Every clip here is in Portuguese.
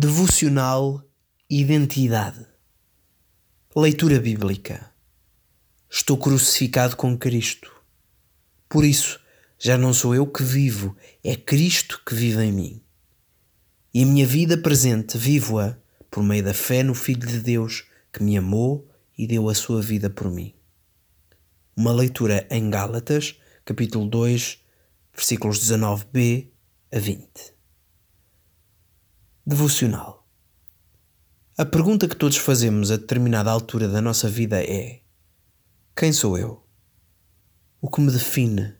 Devocional Identidade. Leitura bíblica. Estou crucificado com Cristo. Por isso, já não sou eu que vivo, é Cristo que vive em mim. E a minha vida presente vivo-a por meio da fé no Filho de Deus que me amou e deu a sua vida por mim. Uma leitura em Gálatas, capítulo 2, versículos 19b a 20. Devocional. A pergunta que todos fazemos a determinada altura da nossa vida é: Quem sou eu? O que me define?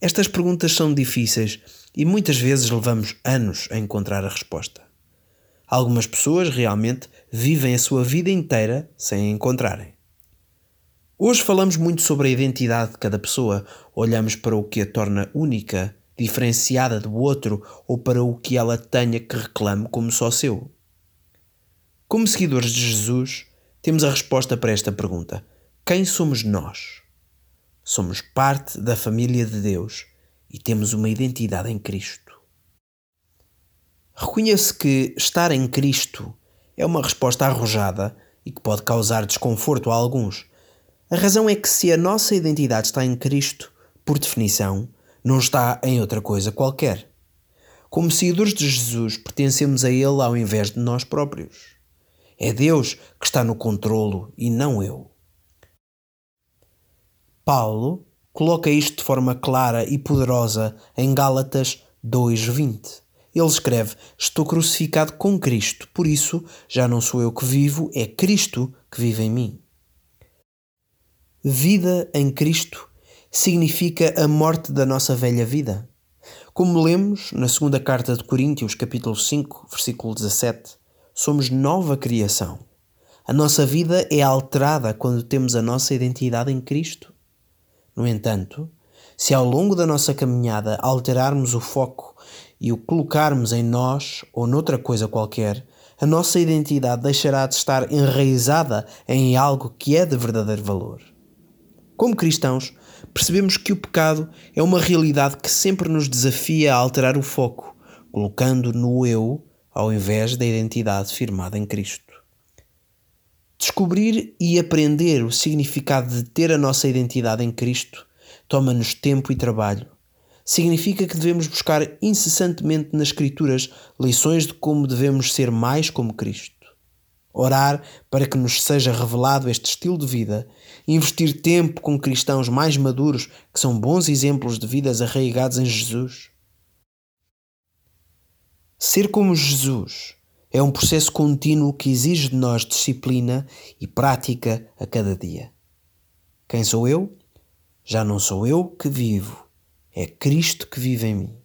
Estas perguntas são difíceis e muitas vezes levamos anos a encontrar a resposta. Algumas pessoas realmente vivem a sua vida inteira sem a encontrarem. Hoje falamos muito sobre a identidade de cada pessoa, olhamos para o que a torna única diferenciada do outro ou para o que ela tenha que reclame como só seu? Como seguidores de Jesus, temos a resposta para esta pergunta: quem somos nós? Somos parte da família de Deus e temos uma identidade em Cristo. Reconheço que estar em Cristo é uma resposta arrojada e que pode causar desconforto a alguns. A razão é que, se a nossa identidade está em Cristo, por definição, não está em outra coisa qualquer. Como seguidores de Jesus, pertencemos a Ele ao invés de nós próprios. É Deus que está no controlo e não eu. Paulo coloca isto de forma clara e poderosa em Gálatas 2:20. Ele escreve: Estou crucificado com Cristo, por isso já não sou eu que vivo, é Cristo que vive em mim. Vida em Cristo significa a morte da nossa velha vida. Como lemos na segunda carta de Coríntios, capítulo 5, versículo 17, somos nova criação. A nossa vida é alterada quando temos a nossa identidade em Cristo. No entanto, se ao longo da nossa caminhada alterarmos o foco e o colocarmos em nós ou noutra coisa qualquer, a nossa identidade deixará de estar enraizada em algo que é de verdadeiro valor. Como cristãos, percebemos que o pecado é uma realidade que sempre nos desafia a alterar o foco, colocando no eu ao invés da identidade firmada em Cristo. Descobrir e aprender o significado de ter a nossa identidade em Cristo toma-nos tempo e trabalho. Significa que devemos buscar incessantemente nas Escrituras lições de como devemos ser mais como Cristo orar para que nos seja revelado este estilo de vida, investir tempo com cristãos mais maduros que são bons exemplos de vidas arraigadas em Jesus. Ser como Jesus é um processo contínuo que exige de nós disciplina e prática a cada dia. Quem sou eu? Já não sou eu que vivo, é Cristo que vive em mim.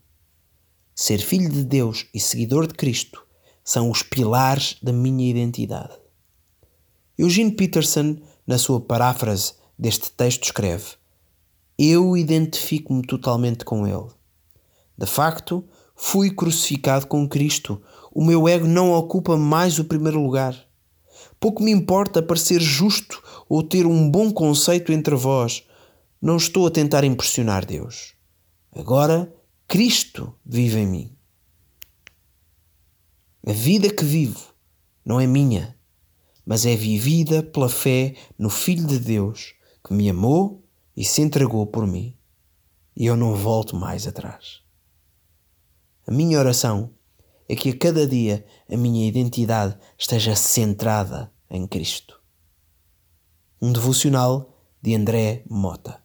Ser filho de Deus e seguidor de Cristo são os pilares da minha identidade. Eugene Peterson, na sua paráfrase deste texto, escreve: Eu identifico-me totalmente com ele. De facto, fui crucificado com Cristo. O meu ego não ocupa mais o primeiro lugar. Pouco me importa parecer justo ou ter um bom conceito entre vós. Não estou a tentar impressionar Deus. Agora, Cristo vive em mim. A vida que vivo não é minha, mas é vivida pela fé no Filho de Deus que me amou e se entregou por mim. E eu não volto mais atrás. A minha oração é que a cada dia a minha identidade esteja centrada em Cristo. Um devocional de André Mota.